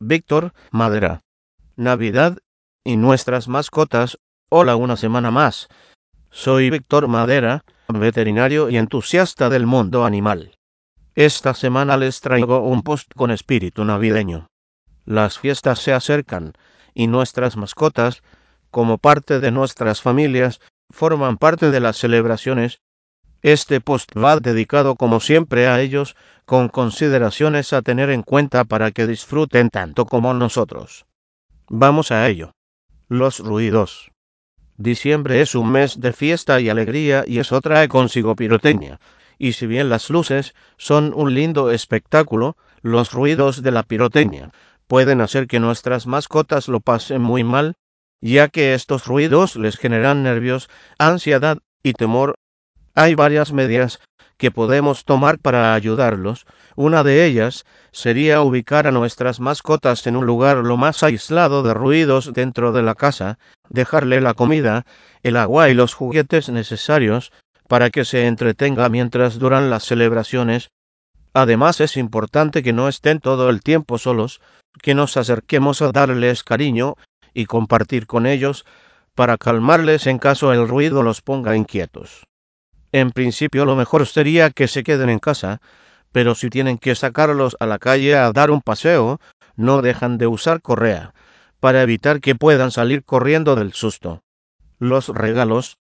Víctor Madera. Navidad y nuestras mascotas. Hola una semana más. Soy Víctor Madera, veterinario y entusiasta del mundo animal. Esta semana les traigo un post con espíritu navideño. Las fiestas se acercan y nuestras mascotas, como parte de nuestras familias, forman parte de las celebraciones. Este post va dedicado como siempre a ellos con consideraciones a tener en cuenta para que disfruten tanto como nosotros. Vamos a ello. Los ruidos. Diciembre es un mes de fiesta y alegría y eso trae consigo pirotecnia. Y si bien las luces son un lindo espectáculo, los ruidos de la pirotecnia pueden hacer que nuestras mascotas lo pasen muy mal, ya que estos ruidos les generan nervios, ansiedad y temor. Hay varias medidas que podemos tomar para ayudarlos. Una de ellas sería ubicar a nuestras mascotas en un lugar lo más aislado de ruidos dentro de la casa, dejarle la comida, el agua y los juguetes necesarios para que se entretenga mientras duran las celebraciones. Además es importante que no estén todo el tiempo solos, que nos acerquemos a darles cariño y compartir con ellos para calmarles en caso el ruido los ponga inquietos. En principio lo mejor sería que se queden en casa, pero si tienen que sacarlos a la calle a dar un paseo, no dejan de usar correa, para evitar que puedan salir corriendo del susto. Los regalos.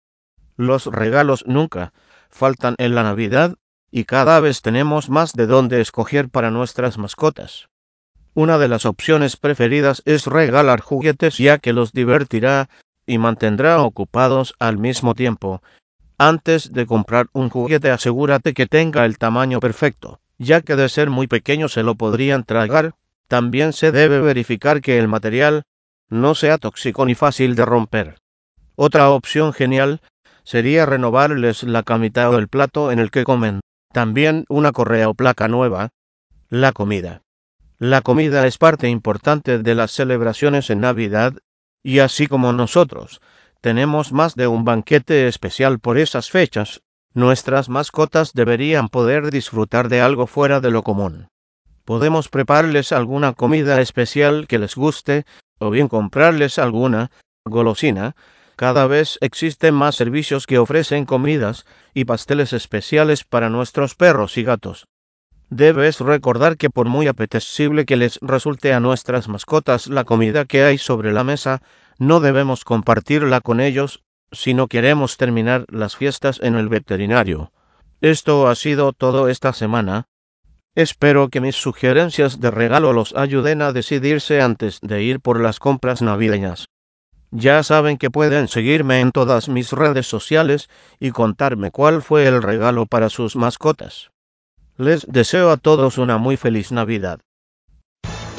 Los regalos nunca faltan en la Navidad y cada vez tenemos más de dónde escoger para nuestras mascotas. Una de las opciones preferidas es regalar juguetes ya que los divertirá y mantendrá ocupados al mismo tiempo, antes de comprar un juguete asegúrate que tenga el tamaño perfecto, ya que de ser muy pequeño se lo podrían tragar. También se debe verificar que el material no sea tóxico ni fácil de romper. Otra opción genial sería renovarles la camita o el plato en el que comen. También una correa o placa nueva. La comida. La comida es parte importante de las celebraciones en Navidad, y así como nosotros tenemos más de un banquete especial por esas fechas, nuestras mascotas deberían poder disfrutar de algo fuera de lo común. Podemos prepararles alguna comida especial que les guste, o bien comprarles alguna golosina. Cada vez existen más servicios que ofrecen comidas y pasteles especiales para nuestros perros y gatos. Debes recordar que por muy apetecible que les resulte a nuestras mascotas la comida que hay sobre la mesa, no debemos compartirla con ellos si no queremos terminar las fiestas en el veterinario. Esto ha sido todo esta semana. Espero que mis sugerencias de regalo los ayuden a decidirse antes de ir por las compras navideñas. Ya saben que pueden seguirme en todas mis redes sociales y contarme cuál fue el regalo para sus mascotas. Les deseo a todos una muy feliz Navidad.